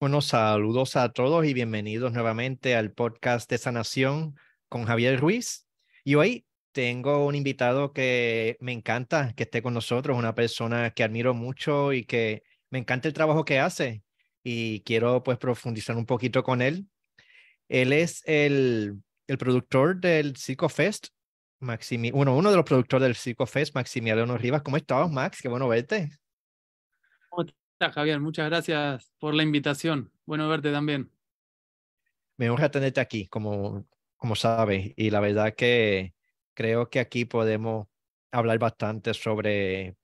Bueno, saludos a todos y bienvenidos nuevamente al podcast de Sanación con Javier Ruiz. Y hoy tengo un invitado que me encanta que esté con nosotros, una persona que admiro mucho y que me encanta el trabajo que hace y quiero pues profundizar un poquito con él. Él es el, el productor del Circo Fest, Maximi bueno, uno de los productores del Circo Fest, Maximiliano Rivas. ¿Cómo estás, Max? Qué bueno verte. Javier? Muchas gracias por la invitación. Bueno verte también. Me honra tenerte aquí, como, como sabes, y la verdad que creo que aquí podemos hablar bastante sobre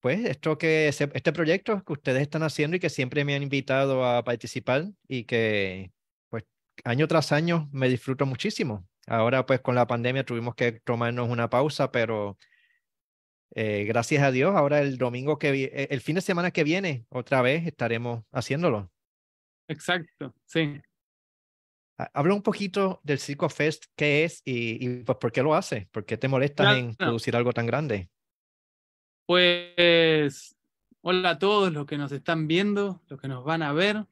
pues esto que este proyecto que ustedes están haciendo y que siempre me han invitado a participar y que pues año tras año me disfruto muchísimo. Ahora pues con la pandemia tuvimos que tomarnos una pausa, pero eh, gracias a Dios, ahora el domingo que eh, el fin de semana que viene, otra vez estaremos haciéndolo. Exacto, sí. Habla un poquito del Circo Fest, qué es y, pues por qué lo hace, por qué te molestas en producir algo tan grande. Pues, hola a todos los que nos están viendo, los que nos van a ver.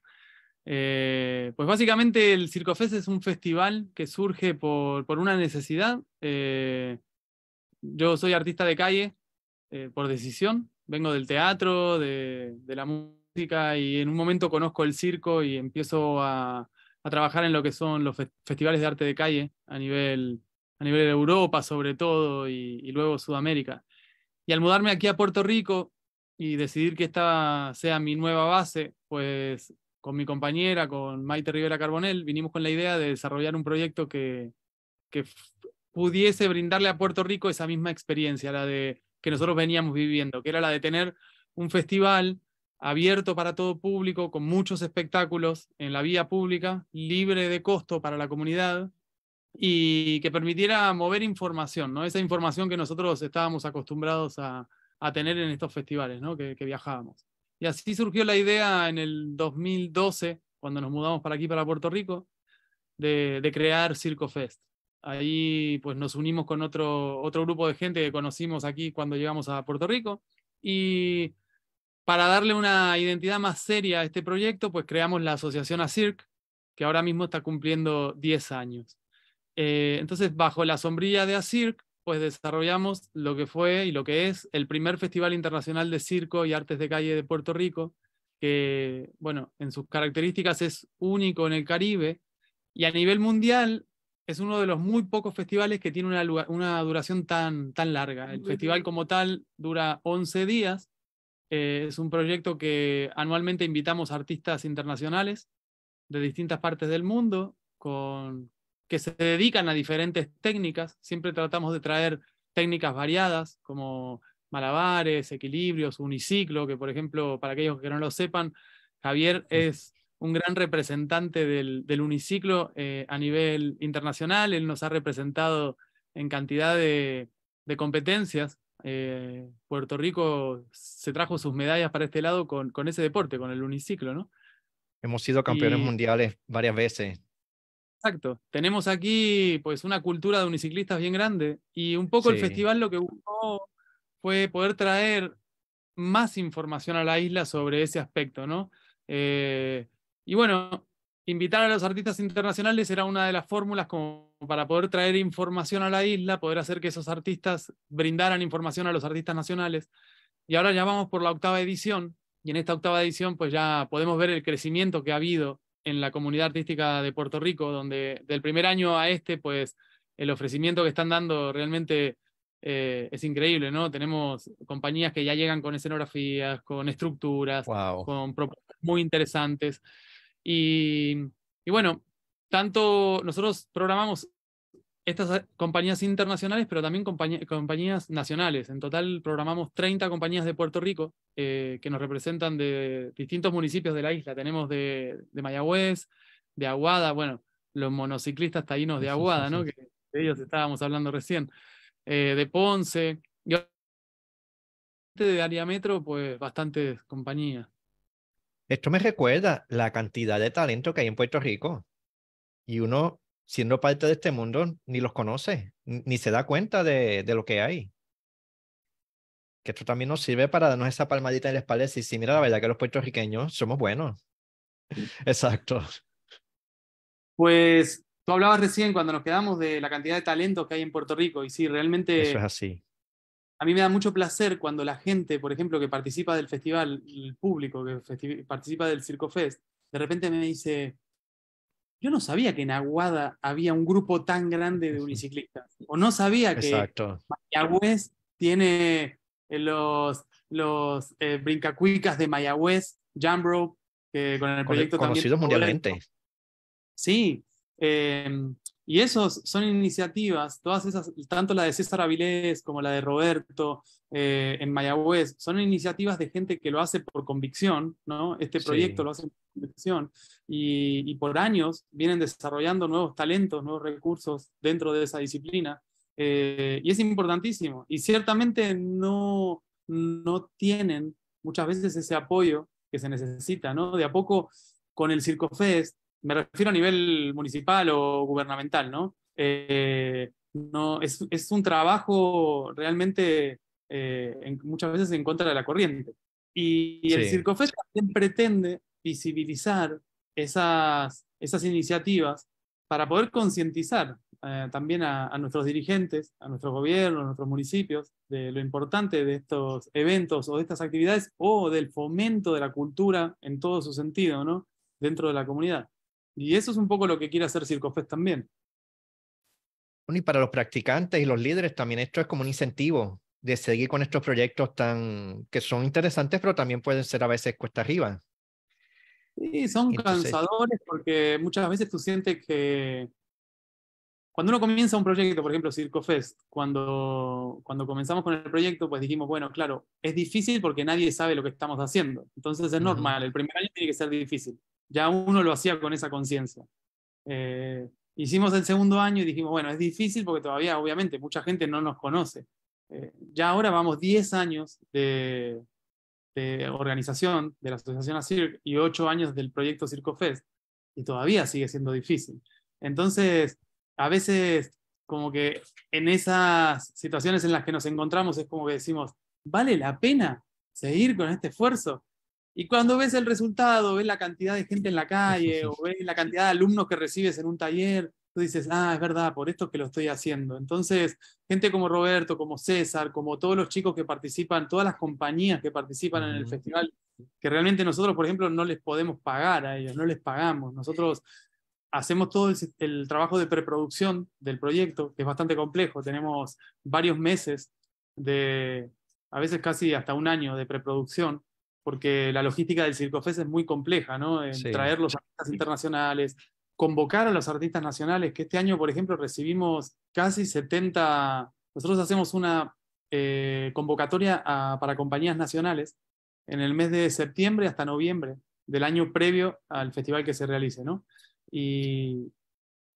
Eh, pues básicamente el Circo Fest es un festival que surge por, por una necesidad. yo soy artista de calle, eh, por decisión. Vengo del teatro, de, la música y en un momento conozco el circo y empiezo a, trabajar en lo que son los festivales de arte de calle a nivel, a nivel de Europa sobre todo y, luego Sudamérica. Y al mudarme aquí a Puerto Rico y decidir que esta sea mi nueva base, pues con mi compañera, con Maite Rivera Carbonell, vinimos con la idea de desarrollar un proyecto que, que pudiese brindarle a Puerto Rico esa misma experiencia, la de que nosotros veníamos viviendo, que era la de tener un festival abierto para todo público, con muchos espectáculos en la vía pública, libre de costo para la comunidad y que permitiera mover información, ¿no? esa información que nosotros estábamos acostumbrados a, tener en estos festivales ¿no? que, viajábamos. Y así surgió la idea en el 2012, cuando nos mudamos para aquí, para Puerto Rico, de, de crear Circo Fest. Ahí pues nos unimos con otro, otro grupo de gente que conocimos aquí cuando llegamos a Puerto Rico y para darle una identidad más seria a este proyecto, pues creamos la asociación ACIRC, que ahora mismo está cumpliendo 10 años. Eh, entonces, bajo la sombrilla de ACIRC, pues desarrollamos lo que fue y lo que es el primer Festival Internacional de Circo y Artes de Calle de Puerto Rico, que, bueno, en sus características es único en el Caribe y a nivel mundial es uno de los muy pocos festivales que tiene una, duración tan, tan larga. El festival como tal dura 11 días. Eh, es un proyecto que anualmente invitamos a artistas internacionales de distintas partes del mundo con, que se dedican a diferentes técnicas. Siempre tratamos de traer técnicas variadas como malabares, equilibrios, uniciclo, que por ejemplo, para aquellos que no lo sepan, Javier es un gran representante del, uniciclo eh, a nivel internacional. Él nos ha representado en cantidad de, competencias. Eh, Puerto Rico se trajo sus medallas para este lado con, con ese deporte, con el uniciclo, ¿no? Hemos sido campeones mundiales varias veces. Exacto. Tenemos aquí pues una cultura de uniciclistas bien grande y un poco el festival lo que buscó fue poder traer más información a la isla sobre ese aspecto, ¿no? Eh, y bueno, invitar a los artistas internacionales era una de las fórmulas como para poder traer información a la isla, poder hacer que esos artistas brindaran información a los artistas nacionales. Y ahora ya vamos por la octava edición, y en esta octava edición pues ya podemos ver el crecimiento que ha habido en la comunidad artística de Puerto Rico, donde del primer año a este pues el ofrecimiento que están dando realmente eh, es increíble, ¿no? Tenemos compañías que ya llegan con escenografías, con estructuras, con propuestas muy interesantes. Y, bueno, tanto nosotros programamos estas compañías internacionales, pero también compañías nacionales. En total programamos 30 compañías de Puerto Rico eh, que nos representan de distintos municipios de la isla. Tenemos de, Mayagüez, de Aguada, bueno, los monociclistas taínos de Aguada, ¿no? que de ellos estábamos hablando recién, eh, de Ponce, y de área metro, pues bastantes compañías. Esto me recuerda la cantidad de talento que hay en Puerto Rico. Y uno, siendo parte de este mundo, ni los conoce, ni se da cuenta de, lo que hay. Que esto también nos sirve para darnos esa palmadita en la espalda y decir, sí, mira, la verdad que los puertorriqueños somos buenos. Exacto. Pues tú hablabas recién cuando nos quedamos de la cantidad de talentos que hay en Puerto Rico y sí, realmente... Eso es así. A mí me da mucho placer cuando la gente, por ejemplo, que participa del festival, el público que participa del Circo Fest, de repente me dice, yo no sabía que en Aguada había un grupo tan grande de uniciclistas, o no sabía que. Mayagüez tiene eh, los, los eh, brincacuicas de Mayagüez, Jambro, que con el proyecto Conocidos mundialmente. Sí, eh, y esos son iniciativas, todas esas, tanto la de César Avilés como la de Roberto eh, en Mayagüez, son iniciativas de gente que lo hace por convicción, ¿no? Este proyecto Sí. lo hace por convicción y, y por años vienen desarrollando nuevos talentos, nuevos recursos dentro de esa disciplina. eh, y es importantísimo. Y ciertamente no, no tienen muchas veces ese apoyo que se necesita, ¿no? De a poco con el Circo Fest, me refiero a nivel municipal o gubernamental, ¿no? Eh, no es, es un trabajo realmente eh, en- muchas veces en contra de la corriente. Y, y el Sí. Circo Fest también pretende visibilizar esas, esas iniciativas para poder concientizar eh, también a, a nuestros dirigentes, a nuestros gobiernos, a nuestros municipios, de lo importante de estos eventos o de estas actividades o del fomento de la cultura en todo su sentido, ¿no? Dentro de la comunidad. Y eso es un poco lo que quiere hacer Circofest también. Bueno, Y para los practicantes y los líderes también esto es como un incentivo de seguir con estos proyectos tan que son interesantes, pero también pueden ser a veces cuesta arriba. Sí, son Entonces- cansadores porque muchas veces tú sientes que cuando uno comienza un proyecto, por ejemplo, Circofest, cuando, cuando comenzamos con el proyecto, pues dijimos, bueno, claro, es difícil porque nadie sabe lo que estamos haciendo. Entonces es normal, el primer año tiene que ser difícil. Ya uno lo hacía con esa conciencia. Eh, hicimos el segundo año y dijimos, bueno, es difícil porque todavía, obviamente, mucha gente no nos conoce. Eh, ya ahora vamos 10 años de, de organización de la Asociación ACIRC y 8 años del proyecto Circofest y todavía sigue siendo difícil. Entonces, a veces, como que en esas situaciones en las que nos encontramos, es como que decimos, ¿vale la pena seguir con este esfuerzo? Y cuando ves el resultado, ves la cantidad de gente en la calle o ves la cantidad de alumnos que recibes en un taller, tú dices, ah, es verdad, por esto que lo estoy haciendo. Entonces, gente como Roberto, como César, como todos los chicos que participan, todas las compañías que participan en el festival, que realmente nosotros, por ejemplo, no les podemos pagar a ellos, no les pagamos. Nosotros hacemos todo el, el trabajo de preproducción del proyecto, que es bastante complejo. Tenemos varios meses de, a veces casi hasta un año de preproducción, porque la logística del Circofest es muy compleja, ¿no? En Sí. traer los artistas internacionales, convocar a los artistas nacionales, que este año, por ejemplo, recibimos casi 70, nosotros hacemos una eh, convocatoria a- para compañías nacionales en el mes de septiembre hasta noviembre del año previo al festival que se realice, ¿no? Y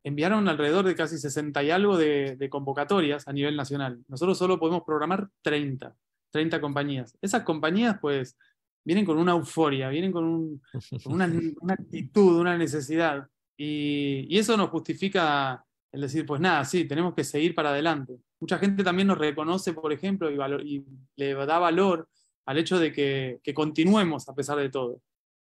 enviaron alrededor de casi 60 y algo de, de convocatorias a nivel nacional. Nosotros solo podemos programar 30, 30 compañías. Esas compañías, pues, vienen con una euforia, vienen con, un- con una, una actitud, una necesidad. Y, y eso nos justifica el decir, pues nada, sí, tenemos que seguir para adelante. Mucha gente también nos reconoce, por ejemplo, y, valor- y le da valor al hecho de que, que continuemos a pesar de todo.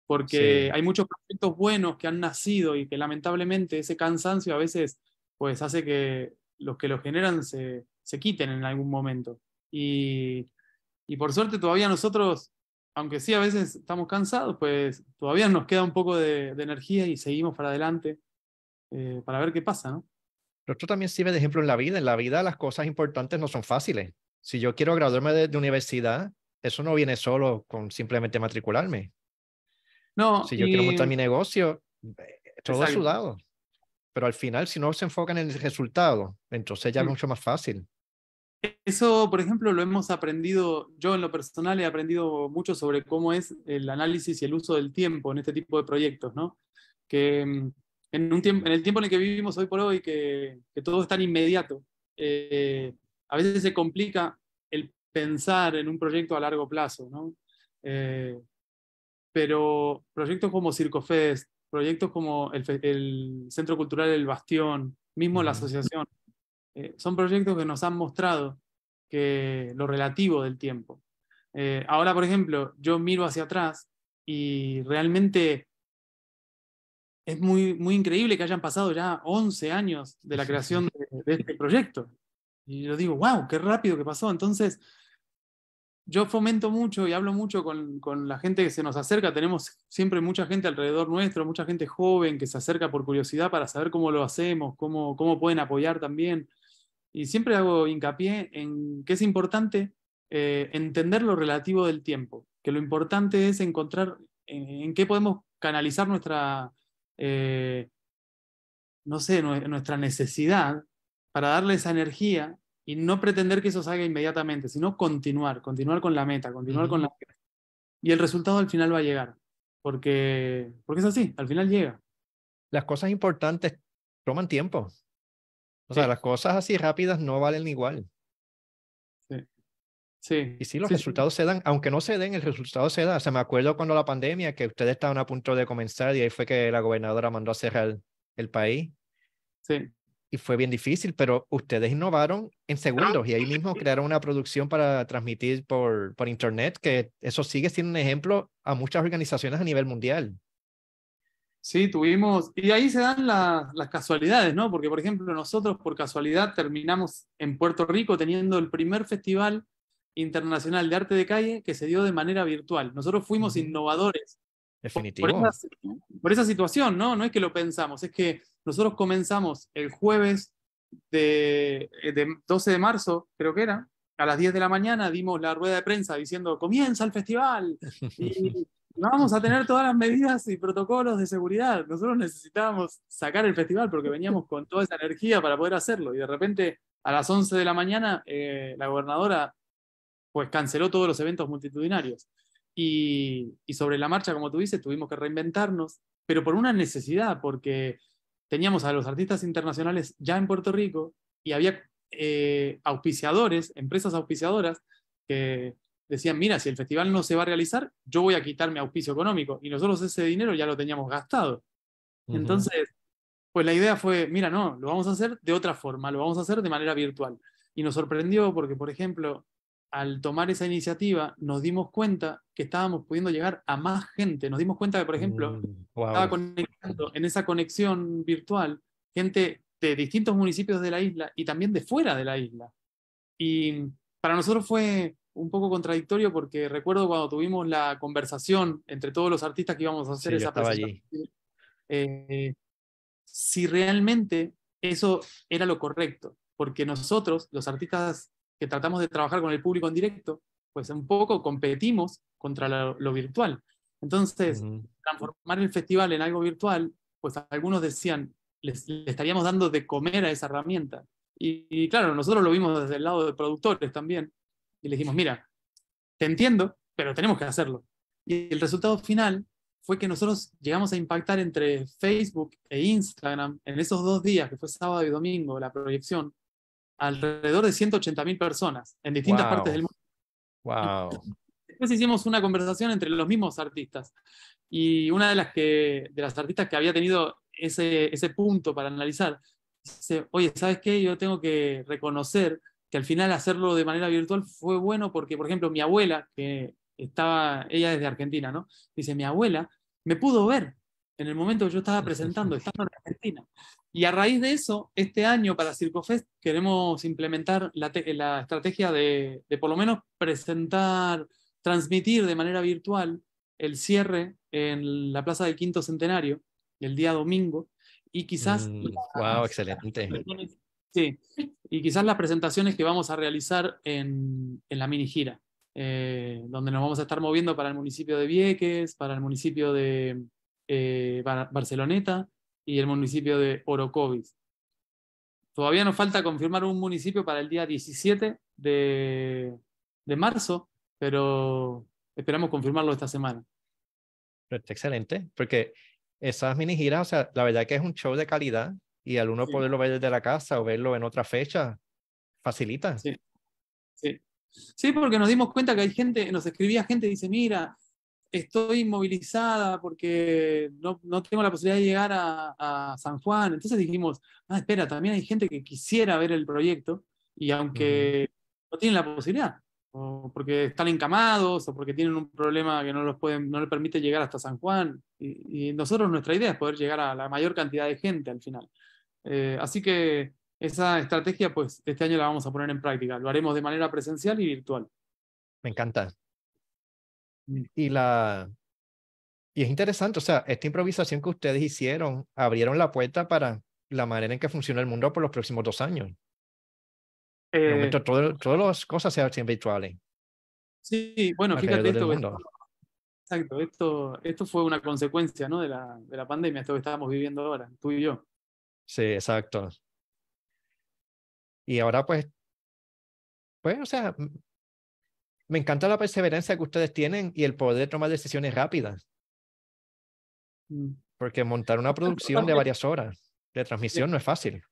Porque Sí. hay muchos proyectos buenos que han nacido y que lamentablemente ese cansancio a veces pues hace que los que lo generan se, se quiten en algún momento. Y, y por suerte todavía nosotros, aunque sí a veces estamos cansados, pues todavía nos queda un poco de, de energía y seguimos para adelante eh, para ver qué pasa, ¿no? Pero esto también sirve de ejemplo en la vida. En la vida las cosas importantes no son fáciles. Si yo quiero graduarme de, de universidad, eso no viene solo con simplemente matricularme. No, Si yo quiero montar mi negocio, eh, todo es sudado. Pero al final, si no se enfocan en el resultado, entonces ya es Mm. mucho más fácil. Eso, por ejemplo, lo hemos aprendido, yo en lo personal he aprendido mucho sobre cómo es el análisis y el uso del tiempo en este tipo de proyectos, ¿no? Que mm, en, un tiempo, en el tiempo en el que vivimos hoy por hoy, que, que todo es tan inmediato, eh, a veces se complica el pensar en un proyecto a largo plazo, ¿no? Eh, pero proyectos como Circofest, proyectos como el, el Centro Cultural El Bastión, mismo la asociación, eh, son proyectos que nos han mostrado que lo relativo del tiempo. Eh, ahora, por ejemplo, yo miro hacia atrás y realmente es muy, muy increíble que hayan pasado ya 11 años de la creación de, este proyecto. Y yo digo, wow, qué rápido que pasó. Entonces, yo fomento mucho y hablo mucho con, con, la gente que se nos acerca. Tenemos siempre mucha gente alrededor nuestro, mucha gente joven que se acerca por curiosidad para saber cómo lo hacemos, cómo, cómo pueden apoyar también. Y siempre hago hincapié en que es importante eh, entender lo relativo del tiempo, que lo importante es encontrar en, qué podemos canalizar nuestra, eh, no sé, nuestra necesidad para darle esa energía y no pretender que eso salga inmediatamente, sino continuar, continuar con la meta, continuar con la Y el resultado al final va a llegar, porque, porque es así, al final llega. Las cosas importantes toman tiempo. O sea, las cosas así rápidas no valen igual. Sí. Y sí, los resultados se dan, aunque no se den, el resultado se da. O sea, me acuerdo cuando la pandemia, que ustedes estaban a punto de comenzar y ahí fue que la gobernadora mandó a cerrar el país. Sí. Y fue bien difícil, pero ustedes innovaron en segundos y ahí mismo crearon una producción para transmitir por, por Internet, que eso sigue siendo un ejemplo a muchas organizaciones a nivel mundial. Sí, tuvimos, y ahí se dan las casualidades, ¿no? Porque, por ejemplo, nosotros por casualidad terminamos en Puerto Rico teniendo el primer festival internacional de arte de calle que se dio de manera virtual. Nosotros fuimos innovadores. Definitivo. Por esa, situación, ¿no? No es que lo pensamos, es que nosotros comenzamos el jueves de, de 12 de marzo, creo que era, a las 10 de la mañana dimos la rueda de prensa diciendo comienza el festival y vamos a tener todas las medidas y protocolos de seguridad. Nosotros necesitábamos sacar el festival porque veníamos con toda esa energía para poder hacerlo. Y de repente, a las 11 de la mañana, eh, la gobernadora pues canceló todos los eventos multitudinarios. Y, sobre la marcha, como tú dices, tuvimos que reinventarnos, pero por una necesidad, porque teníamos a los artistas internacionales ya en Puerto Rico y había eh, auspiciadores, empresas auspiciadoras, que decían, mira, si el festival no se va a realizar, yo voy a quitarme auspicio económico. Y nosotros ese dinero ya lo teníamos gastado. Entonces, pues la idea fue, mira, no, lo vamos a hacer de otra forma, lo vamos a hacer de manera virtual. Y nos sorprendió porque, por ejemplo, al tomar esa iniciativa, nos dimos cuenta que estábamos pudiendo llegar a más gente. Nos dimos cuenta que, por ejemplo, mm, estaba conectando en esa conexión virtual gente de distintos municipios de la isla y también de fuera de la isla. Y para nosotros fue un poco contradictorio porque recuerdo cuando tuvimos la conversación entre todos los artistas que íbamos a hacer esa presentación, eh, si realmente eso era lo correcto, porque nosotros, los artistas que tratamos de trabajar con el público en directo, pues un poco competimos contra lo, virtual. Entonces, transformar el festival en algo virtual, pues algunos decían, les, le estaríamos dando de comer a esa herramienta. y, claro, nosotros lo vimos desde el lado de productores también, y le dijimos, mira, te entiendo, pero tenemos que hacerlo. Y el resultado final fue que nosotros llegamos a impactar entre Facebook e Instagram en esos dos días, que fue sábado y domingo, la proyección, alrededor de 180.000 personas en distintas partes del mundo. Wow. Después hicimos una conversación entre los mismos artistas. Y una de las, que, de las artistas que había tenido ese, ese punto para analizar, dice, oye, ¿sabes qué? Yo tengo que reconocer que al final hacerlo de manera virtual fue bueno porque, por ejemplo, mi abuela, que estaba, ella es de Argentina, ¿no? Dice, mi abuela me pudo ver en el momento que yo estaba presentando, estando en Argentina. Y a raíz de eso, este año para CircoFest queremos implementar la, la estrategia de, de, por lo menos presentar, transmitir de manera virtual el cierre en la Plaza del Quinto Centenario el día domingo y quizás... wow, mm, excelente. Sí, y quizás las presentaciones que vamos a realizar en, en la mini gira, eh, donde nos vamos a estar moviendo para el municipio de Vieques, para el municipio de eh, Barceloneta y el municipio de Orocovis. Todavía nos falta confirmar un municipio para el día 17 de, de marzo, pero esperamos confirmarlo esta semana. Excelente, porque esas mini giras, o sea, la verdad que es un show de calidad y al uno poderlo ver desde la casa o verlo en otra fecha, facilita. Sí. sí. Sí, porque nos dimos cuenta que hay gente, nos escribía gente y dice, mira, estoy movilizada porque no, no tengo la posibilidad de llegar a, San Juan. Entonces dijimos, ah, espera, también hay gente que quisiera ver el proyecto y aunque no tienen la posibilidad, o porque están encamados, o porque tienen un problema que no, los pueden, no les permite llegar hasta San Juan. Y, nosotros, nuestra idea es poder llegar a la mayor cantidad de gente al final. Eh, así que esa estrategia, pues, este año la vamos a poner en práctica. Lo haremos de manera presencial y virtual. Me encanta. Mm. Y la, y es interesante, o sea, esta improvisación que ustedes hicieron abrieron la puerta para la manera en que funciona el mundo por los próximos dos años. Eh, momento, todas las cosas se hacen virtuales. Sí, bueno, fíjate esto, exacto, esto, esto fue una consecuencia ¿no? de, la, de la pandemia, esto que estamos viviendo ahora, tú y yo. Sí, exacto. Y ahora pues, pues, o sea, me encanta la perseverancia que ustedes tienen y el poder tomar decisiones rápidas. Mm. Porque montar una producción de varias horas de transmisión no es fácil.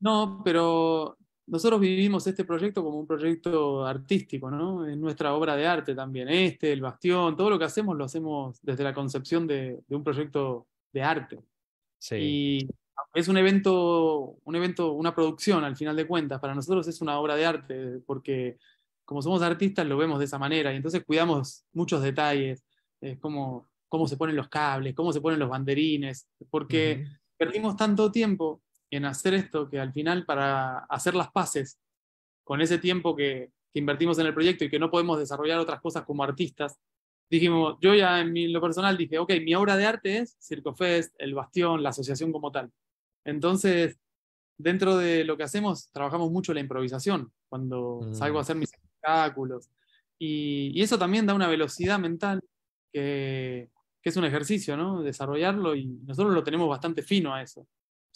No, pero nosotros vivimos este proyecto como un proyecto artístico, ¿no? Es nuestra obra de arte también. Este, el bastión, todo lo que hacemos lo hacemos desde la concepción de, un proyecto de arte. Sí. Y es un evento, un evento, una producción al final de cuentas. Para nosotros es una obra de arte porque como somos artistas lo vemos de esa manera y entonces cuidamos muchos detalles, es como cómo se ponen los cables, cómo se ponen los banderines, porque perdimos tanto tiempo en hacer esto que al final para hacer las paces con ese tiempo que, invertimos en el proyecto y que no podemos desarrollar otras cosas como artistas, dijimos, yo ya en lo personal dije, ok, mi obra de arte es Circofest, El Bastión, la asociación como tal. Entonces, dentro de lo que hacemos, trabajamos mucho la improvisación, cuando salgo a mm. hacer mis espectáculos. Y, y, eso también da una velocidad mental que, que es un ejercicio, ¿no? Desarrollarlo y nosotros lo tenemos bastante fino a eso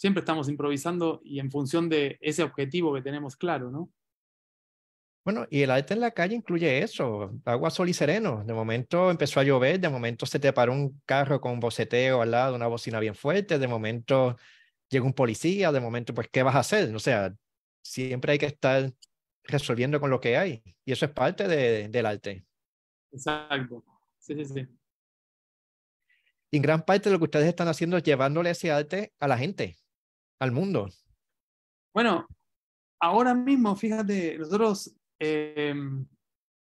siempre estamos improvisando y en función de ese objetivo que tenemos claro, ¿no? Bueno, y el arte en la calle incluye eso, agua, sol y sereno. De momento empezó a llover, de momento se te paró un carro con un boceteo al lado, una bocina bien fuerte, de momento llega un policía, de momento, pues, ¿qué vas a hacer? O sea, siempre hay que estar resolviendo con lo que hay. Y eso es parte de, del arte. Exacto. Sí, sí, sí. Y en gran parte de lo que ustedes están haciendo es llevándole ese arte a la gente al mundo? Bueno, ahora mismo, fíjate, nosotros, eh,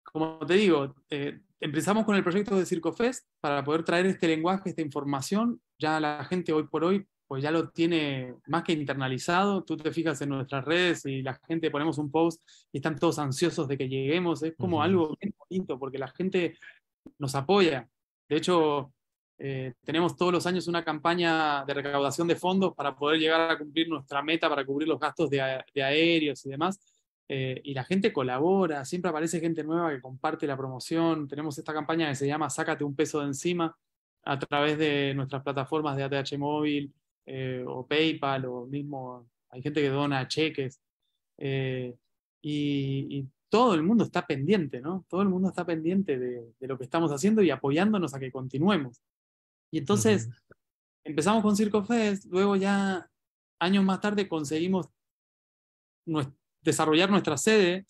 como te digo, eh, empezamos con el proyecto de CircoFest para poder traer este lenguaje, esta información. Ya la gente hoy por hoy pues ya lo tiene más que internalizado. Tú te fijas en nuestras redes y la gente ponemos un post y están todos ansiosos de que lleguemos. Es como algo bien bonito porque la gente nos apoya. De hecho, eh, tenemos todos los años una campaña de recaudación de fondos para poder llegar a cumplir nuestra meta para cubrir los gastos de, aéreos y demás. Eh, y la gente colabora, siempre aparece gente nueva que comparte la promoción. Tenemos esta campaña que se llama Sácate un peso de encima a través de nuestras plataformas de ATH Móvil eh, o PayPal o mismo hay gente que dona cheques. y, todo el mundo está pendiente, ¿no? Todo el mundo está pendiente de, de, lo que estamos haciendo y apoyándonos a que continuemos. Y entonces empezamos con Circo Fest, luego ya años más tarde conseguimos desarrollar nuestra sede,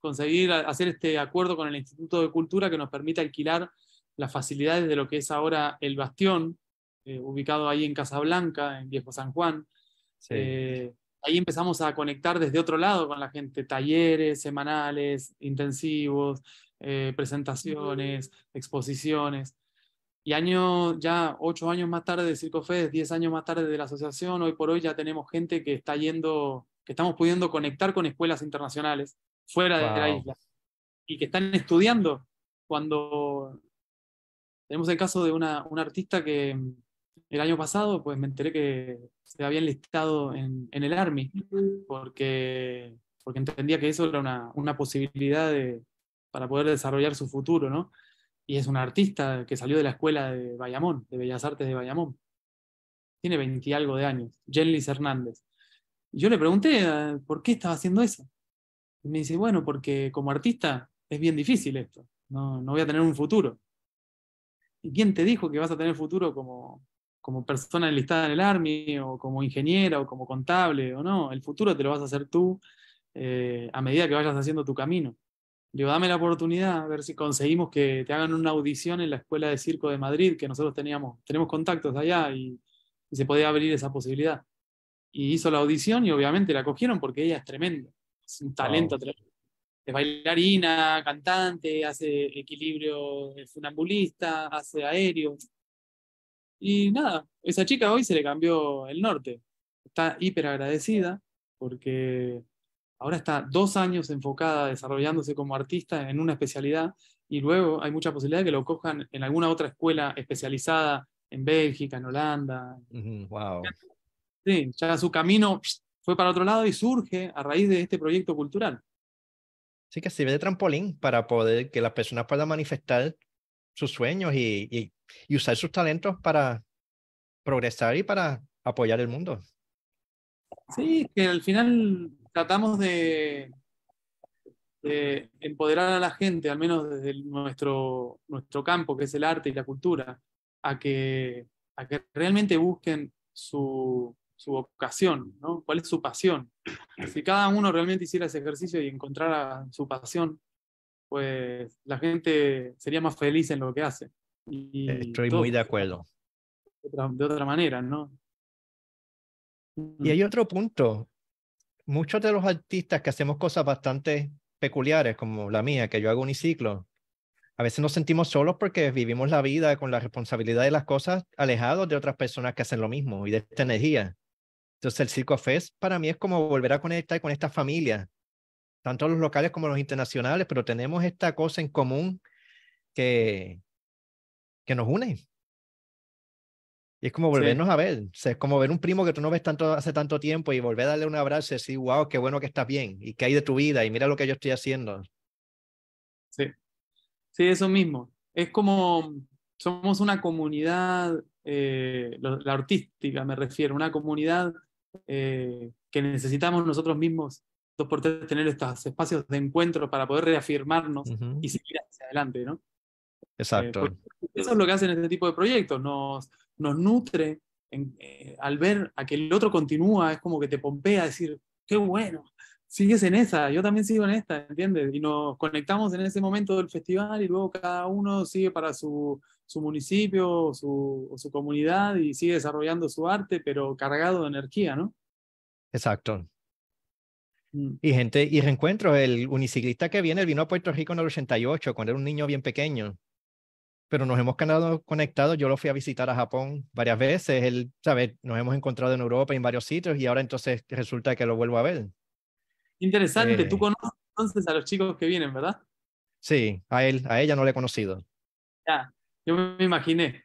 conseguir hacer este acuerdo con el Instituto de Cultura que nos permite alquilar las facilidades de lo que es ahora el Bastión, eh, ubicado ahí en Casablanca, en Viejo San Juan. Eh, ahí empezamos a conectar desde otro lado con la gente, talleres semanales, intensivos, eh, presentaciones, exposiciones. Y año, ya ocho años más tarde de CircoFest, diez años más tarde de la asociación, hoy por hoy ya tenemos gente que está yendo, que estamos pudiendo conectar con escuelas internacionales fuera de la isla y que están estudiando cuando tenemos el caso de una, una, artista que el año pasado pues me enteré que se había enlistado en, el Army porque, porque entendía que eso era una, una posibilidad de, para poder desarrollar su futuro, ¿no? y es una artista que salió de la escuela de Bayamón, de Bellas Artes de Bayamón. Tiene 20 y algo de años, Jenlis Hernández. Yo le pregunté ah, por qué estaba haciendo eso. Y me dice, bueno, porque como artista es bien difícil esto, no, no voy a tener un futuro. ¿Y quién te dijo que vas a tener futuro como, como persona enlistada en el Army, o como ingeniera, o como contable, o no? El futuro te lo vas a hacer tú eh, a medida que vayas haciendo tu camino. Digo, dame la oportunidad, a ver si conseguimos que te hagan una audición en la Escuela de Circo de Madrid, que nosotros teníamos, tenemos contactos allá y, se podía abrir esa posibilidad. Y hizo la audición y obviamente la cogieron porque ella es tremenda, es un talento tremendo. es bailarina, cantante, hace equilibrio es funambulista, hace aéreo. Y nada, esa chica hoy se le cambió el norte. Está hiper agradecida porque ahora está dos años enfocada desarrollándose como artista en una especialidad y luego hay mucha posibilidad de que lo cojan en alguna otra escuela especializada en Bélgica, en Holanda. wow. Sí, ya su camino fue para otro lado y surge a raíz de este proyecto cultural. Sí, que sirve de trampolín para poder que las personas puedan manifestar sus sueños y, usar sus talentos para progresar y para apoyar el mundo. Sí, que al final tratamos de, de, empoderar a la gente, al menos desde nuestro, nuestro campo, que es el arte y la cultura, a que, a que realmente busquen su, su vocación, ¿no? ¿Cuál es su pasión? Si cada uno realmente hiciera ese ejercicio y encontrara su pasión, pues la gente sería más feliz en lo que hace. Y Estoy muy de acuerdo. De otra, de otra manera, ¿no? Y hay otro punto. Muchos de los artistas que hacemos cosas bastante peculiares, como la mía, que yo hago uniciclo, a veces nos sentimos solos porque vivimos la vida con la responsabilidad de las cosas alejados de otras personas que hacen lo mismo y de esta energía. Entonces el Circo Fest para mí es como volver a conectar con esta familia, tanto los locales como los internacionales, pero tenemos esta cosa en común que, que nos une. Y es como volvernos sí. a ver, o sea, es como ver un primo que tú no ves tanto hace tanto tiempo y volver a darle un abrazo y decir, wow, qué bueno que estás bien y qué hay de tu vida y mira lo que yo estoy haciendo. Sí, sí, eso mismo. Es como somos una comunidad, eh, la artística me refiero, una comunidad eh, que necesitamos nosotros mismos, dos por tres, tener estos espacios de encuentro para poder reafirmarnos uh -huh. y seguir hacia adelante, ¿no? Exacto. Eh, eso es lo que hacen este tipo de proyectos, nos, nos nutre en, eh, al ver a que el otro continúa, es como que te pompea decir, qué bueno, sigues en esa, yo también sigo en esta, ¿entiendes? Y nos conectamos en ese momento del festival y luego cada uno sigue para su, su municipio su, o su comunidad y sigue desarrollando su arte, pero cargado de energía, ¿no? Exacto. Mm. Y gente, y reencuentro, el uniciclista que viene, vino a Puerto Rico en el 88, cuando era un niño bien pequeño pero nos hemos quedado conectados. Yo lo fui a visitar a Japón varias veces. Él, ¿sabes? Nos hemos encontrado en Europa en varios sitios y ahora entonces resulta que lo vuelvo a ver. Interesante. Eh, Tú conoces entonces a los chicos que vienen, ¿verdad? Sí, a él, a ella no le he conocido. Ya, yo me imaginé.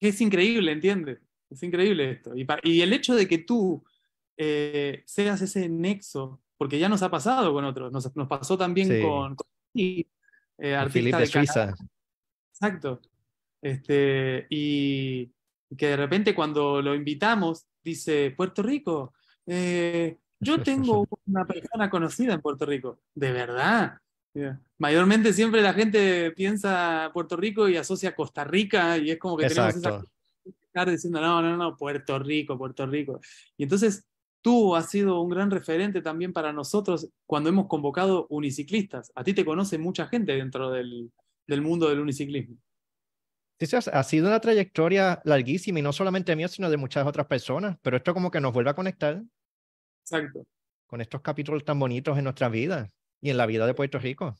Es increíble, ¿entiendes? Es increíble esto. Y, y el hecho de que tú eh, seas ese nexo, porque ya nos ha pasado con otros, nos, nos pasó también sí. con, con eh, de, de Suiza. Exacto. Este, y que de repente cuando lo invitamos, dice, Puerto Rico, eh, yo tengo una persona conocida en Puerto Rico. ¿De verdad? Yeah. Mayormente siempre la gente piensa Puerto Rico y asocia Costa Rica y es como que Exacto. tenemos esa estar diciendo, no, no, no, Puerto Rico, Puerto Rico. Y entonces tú has sido un gran referente también para nosotros cuando hemos convocado uniciclistas. A ti te conoce mucha gente dentro del, del mundo del uniciclismo. Sí, ha sido una trayectoria larguísima y no solamente mía, sino de muchas otras personas, pero esto como que nos vuelve a conectar. Exacto. Con estos capítulos tan bonitos en nuestra vida y en la vida de Puerto Rico.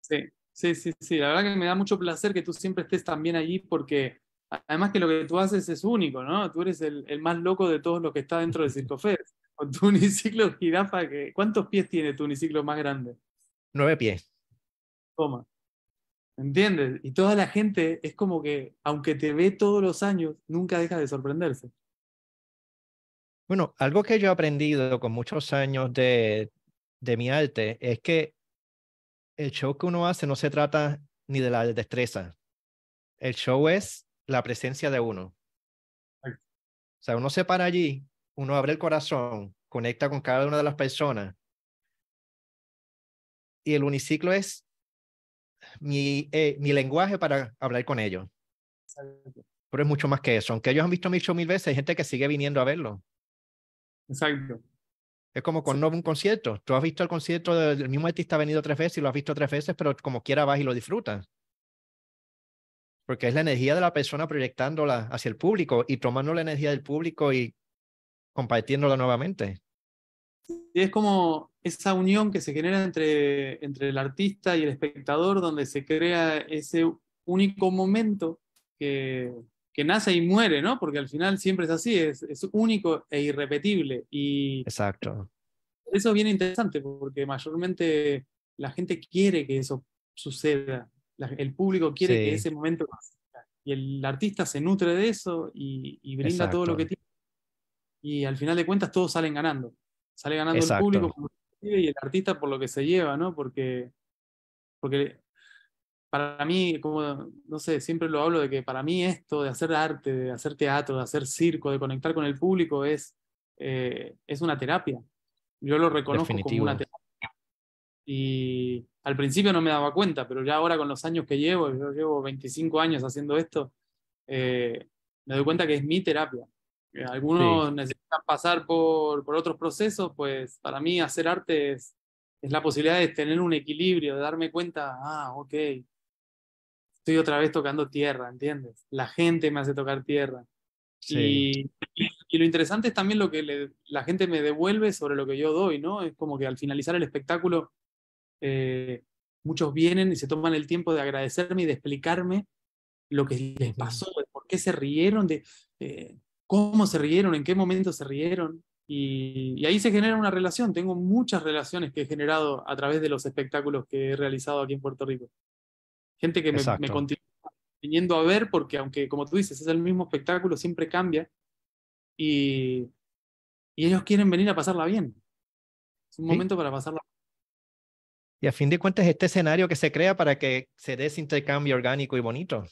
Sí, sí, sí, sí. La verdad que me da mucho placer que tú siempre estés también allí porque además que lo que tú haces es único, ¿no? Tú eres el, el más loco de todos los que está dentro del Circo Fest. Con tu uniciclo jirafa, que, ¿cuántos pies tiene tu uniciclo más grande? Nueve pies. Toma. ¿Entiendes? Y toda la gente es como que, aunque te ve todos los años, nunca deja de sorprenderse. Bueno, algo que yo he aprendido con muchos años de, de mi arte es que el show que uno hace no se trata ni de la destreza. El show es la presencia de uno. O sea, uno se para allí, uno abre el corazón, conecta con cada una de las personas. Y el uniciclo es mi, eh, mi lenguaje para hablar con ellos. Exacto. Pero es mucho más que eso. Aunque ellos han visto mi show mil veces, hay gente que sigue viniendo a verlo. Exacto. Es como cuando sí. un concierto. Tú has visto el concierto del mismo artista ha venido tres veces y lo has visto tres veces, pero como quiera vas y lo disfrutas. Porque es la energía de la persona proyectándola hacia el público y tomando la energía del público y compartiéndola nuevamente. Y es como esa unión que se genera entre, entre el artista y el espectador, donde se crea ese único momento que, que nace y muere, ¿no? Porque al final siempre es así, es, es único e irrepetible. Y Exacto. eso es bien interesante, porque mayormente la gente quiere que eso suceda. La- el público quiere que Sí. ese momento pase. Y el artista se nutre de eso y, y brinda todo lo que Exacto. tiene. Y al final de cuentas todos salen ganando. Sale ganando el Exacto. público que recibe y el artista por lo que se lleva, ¿no? Porque, porque para mí, como, no sé, siempre lo hablo de que para mí esto de hacer arte, de hacer teatro, de hacer circo, de conectar con el público es, eh, es una terapia. Yo lo reconozco como Definitivo. una terapia. Y al principio no me daba cuenta, pero ya ahora con los años que llevo, yo llevo 25 años haciendo esto, eh, me doy cuenta que es mi terapia. Eh, Algunos necesitan pasar por, por otros procesos, pues para mí hacer arte es, es la posibilidad de tener un equilibrio, de darme cuenta, ah, ok, estoy otra vez tocando tierra, ¿entiendes? La gente me hace tocar tierra. Sí. Y, y lo interesante es también lo que le- la gente me devuelve sobre lo que yo doy, ¿no? Es como que al finalizar el espectáculo, eh, muchos vienen y se toman el tiempo de agradecerme y de explicarme lo que les pasó, de por qué se rieron, de eh, cómo se rieron, en qué momento se rieron. Y, y ahí se genera una relación. Tengo muchas relaciones que he generado a través de los espectáculos que he realizado aquí en Puerto Rico. Gente que me, continúa viniendo a ver porque aunque, como tú dices, es el mismo espectáculo, siempre cambia. Y, y ellos quieren venir a pasarla bien. Es un Sí. momento para pasarla Y a fin de cuentas, este escenario que se crea para que se dé ese intercambio orgánico y bonito.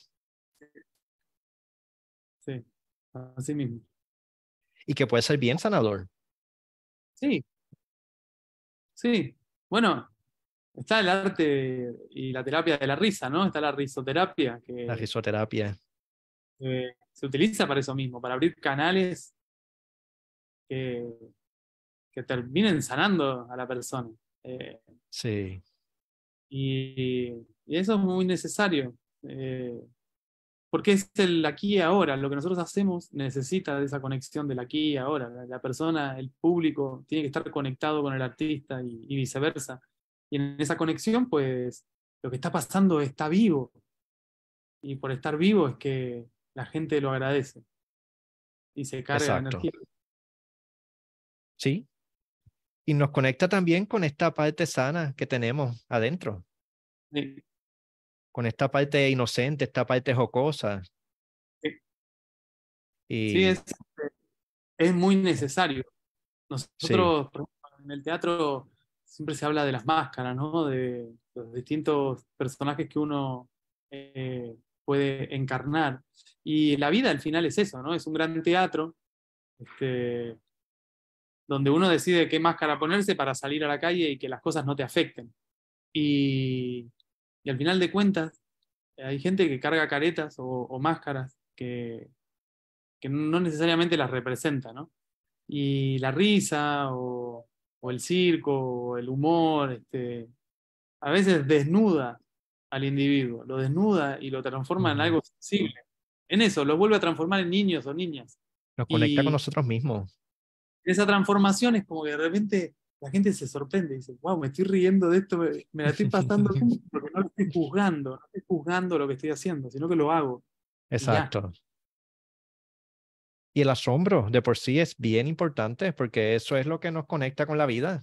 Sí, así mismo. Y que puede ser bien sanador. Sí. Sí. Bueno, está el arte y la terapia de la risa, ¿no? Está la risoterapia, que, La risoterapia. que se utiliza para eso mismo, para abrir canales que, que terminen sanando a la persona. Eh, Sí. y, y eso es muy necesario. eh, porque es el aquí y ahora. Lo que nosotros hacemos necesita de esa conexión del aquí y ahora. La, la persona, el público, tiene que estar conectado con el artista y, y viceversa. Y en esa conexión, pues, lo que está pasando está vivo. Y por estar vivo es que la gente lo agradece. Y se carga Exacto. energía. Sí. Y nos conecta también con esta parte sana que tenemos adentro, Sí, con esta parte inocente, esta parte jocosa. Sí. Y Sí, es, es muy necesario. Nosotros, ejemplo, en el teatro siempre se habla de las máscaras, ¿no? De los distintos personajes que uno eh, puede encarnar. Y la vida al final es eso, ¿no? Es un gran teatro este, donde uno decide qué máscara ponerse para salir a la calle y que las cosas no te afecten. Y, y al final de cuentas, hay gente que carga caretas o, o máscaras que, que no necesariamente las representa, ¿no? Y la risa o, o el circo o el humor, este, a veces desnuda al individuo, lo desnuda y lo transforma en algo sensible. En eso, lo vuelve a transformar en niños o niñas. nos conecta y- con nosotros mismos. Esa transformación es como que de repente la gente se sorprende y dice, wow, me estoy riendo de esto, me, me la estoy pasando porque no lo estoy juzgando, no estoy juzgando lo que estoy haciendo, sino que lo hago. Exacto. Y el asombro de por sí es bien importante porque eso es lo que nos conecta con la vida.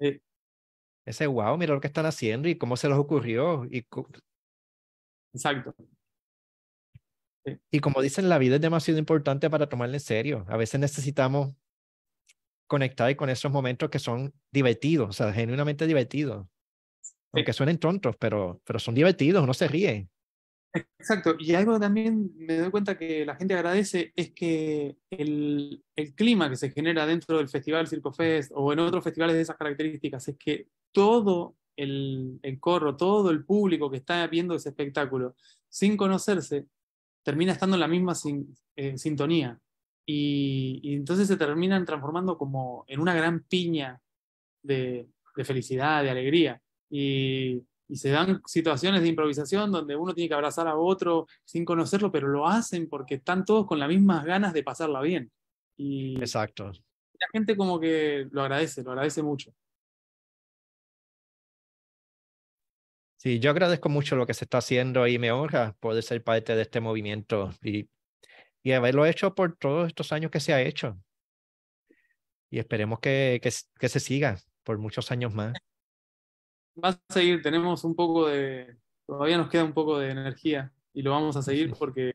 Eh, Ese wow, mira lo que están haciendo y cómo se les ocurrió. Y, cu- y como dicen, la vida es demasiado importante para tomarla en serio. A veces necesitamos conectar con esos momentos que son divertidos, o sea, genuinamente divertidos. Aunque suenen tontos, pero, pero son divertidos, uno se ríe. Exacto, y algo también me doy cuenta que la gente agradece es que el, el clima que se genera dentro del Festival Circo Fest o en otros festivales de esas características es que todo el, el corro, todo el público que está viendo ese espectáculo sin conocerse termina estando en la misma sin- eh, sintonía y, y entonces se terminan transformando como en una gran piña de, de felicidad, de alegría. Y, y se dan situaciones de improvisación donde uno tiene que abrazar a otro sin conocerlo, pero lo hacen porque están todos con las mismas ganas de pasarla bien. Y Exacto. la gente como que lo agradece, lo agradece mucho. Sí, yo agradezco mucho lo que se está haciendo y me honra poder ser parte de este movimiento y, y haberlo hecho por todos estos años que se ha hecho. Y esperemos que, que, que se siga por muchos años más. Va a seguir, tenemos un poco de, todavía nos queda un poco de energía y lo vamos a seguir porque,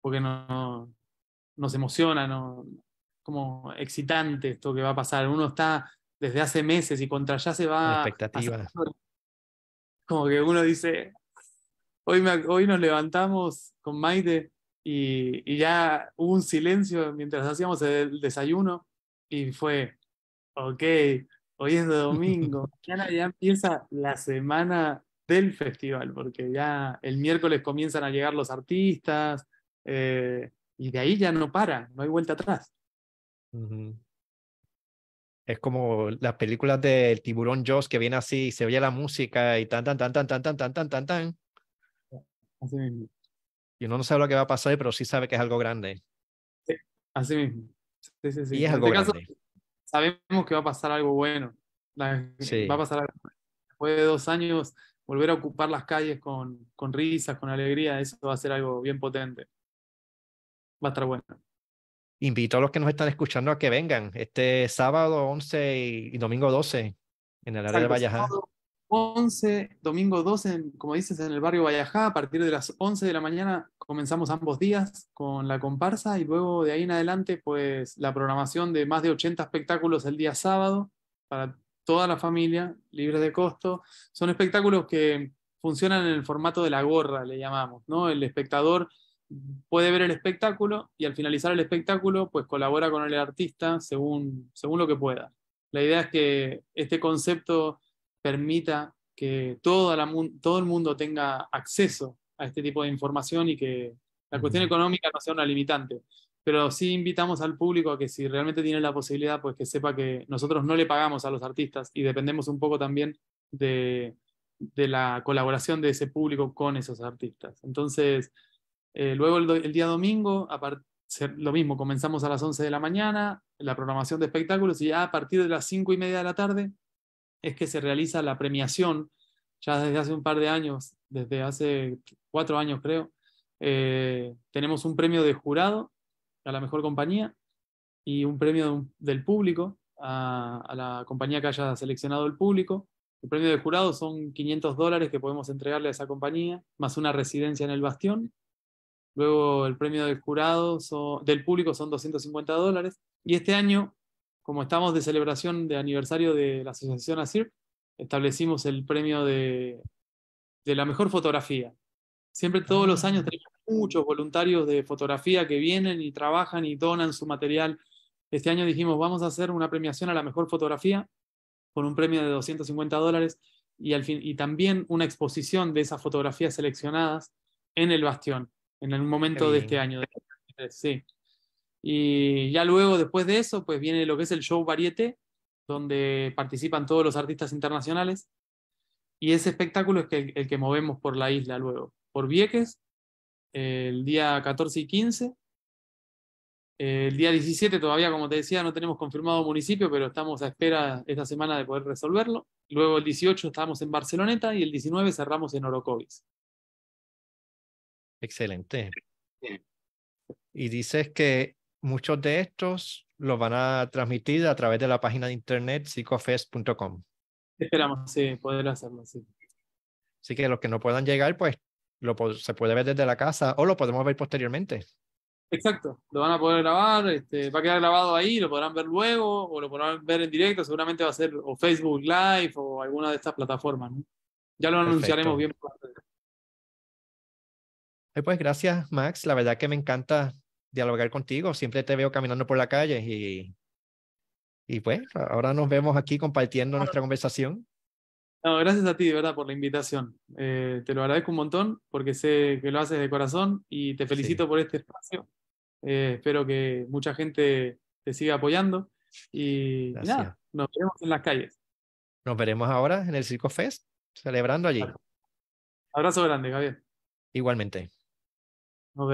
porque no, nos emociona, no, como excitante esto que va a pasar. Uno está desde hace meses y contra allá se va. expectativa. Como que uno dice, hoy, me, hoy nos levantamos con Maite y, y, ya hubo un silencio mientras hacíamos el desayuno y fue, ok, hoy es domingo, mañana ya empieza la semana del festival, porque ya el miércoles comienzan a llegar los artistas eh, y de ahí ya no para, no hay vuelta atrás. Uh -huh. Es como las películas del tiburón Joss que viene así, se oye la música y tan, tan, tan, tan, tan, tan, tan, tan, tan, tan. Así mismo. Y uno no sabe lo que va a pasar, pero sí sabe que es algo grande. Sí, así mismo. Sí, sí, sí. Y es en algo este caso, grande. sabemos que va a pasar algo bueno. La- Sí. Va a pasar algo bueno. Después de dos años, volver a ocupar las calles con, con risas, con alegría, eso va a ser algo bien potente. Va a estar bueno. Invito a los que nos están escuchando a que vengan este sábado 11 y, y domingo 12 en el área de Vallajá. sábado 11, domingo 12, en- como dices, en el barrio Vallajá, a partir de las 11 de la mañana comenzamos ambos días con la comparsa y luego de ahí en adelante, pues la programación de más de 80 espectáculos el día sábado para toda la familia, libres de costo. Son espectáculos que funcionan en el formato de la gorra, le llamamos, ¿no? El espectador puede ver el espectáculo y al finalizar el espectáculo, pues colabora con el artista según, según lo que pueda. La idea es que este concepto permita que toda la todo el mundo tenga acceso a este tipo de información y que la cuestión económica no sea una limitante. Pero sí invitamos al público a que si realmente tiene la posibilidad, pues que sepa que nosotros no le pagamos a los artistas y dependemos un poco también de, de la colaboración de ese público con esos artistas. Entonces, eh, luego el, día domingo, lo mismo, comenzamos a las 11 de la mañana, la programación de espectáculos, y ya a partir de las 5 y media de la tarde es que se realiza la premiación, ya desde hace un par de años, desde hace cuatro años creo, eh, tenemos un premio de jurado a la mejor compañía y un premio del público a, a la compañía que haya seleccionado el público. El premio de jurado son 500 dólares que podemos entregarle a esa compañía, más una residencia en el Bastión. Luego el premio del jurado son- del público son 250 dólares. Y este año, como estamos de celebración de aniversario de la Asociación ASIR, establecimos el premio de, de la mejor fotografía. Siempre todos los años tenemos muchos voluntarios de fotografía que vienen y trabajan y donan su material. Este año dijimos, vamos a hacer una premiación a la mejor fotografía con un premio de 250 dólares y, al fin, y también una exposición de esas fotografías seleccionadas en el Bastión, en el momento de este año. de- Sí. Y ya luego, después de eso, pues viene lo que es el show Varieté, donde participan todos los artistas internacionales. Y ese espectáculo es que, el, el que movemos por la isla luego. Por Vieques, el día 14 y 15. El día 17 todavía, como te decía, no tenemos confirmado municipio, pero estamos a espera esta semana de poder resolverlo. Luego el 18 estamos en Barceloneta y el 19 cerramos en Orocovis. Excelente. Y dices que muchos de estos los van a transmitir a través de la página de internet psicofest.com. Esperamos sí, poder hacerlo. Sí. Así que los que no puedan llegar, pues lo, se puede ver desde la casa o lo podemos ver posteriormente. Exacto, lo van a poder grabar, este, va a quedar grabado ahí, lo podrán ver luego o lo podrán ver en directo, seguramente va a ser o Facebook Live o alguna de estas plataformas. ¿no? Ya lo anunciaremos bien. pronto. Pues gracias, Max. La verdad que me encanta dialogar contigo. Siempre te veo caminando por la calle y, y pues ahora nos vemos aquí compartiendo nuestra conversación. No, gracias a ti, de verdad, por la invitación. Eh, te lo agradezco un montón porque sé que lo haces de corazón y te felicito por este espacio. Eh, espero que mucha gente te siga apoyando y, Gracias. nada, nos vemos en las calles. Nos veremos ahora en el Circo Fest, celebrando allí. Abrazo grande, Javier. Igualmente. Nos vemos.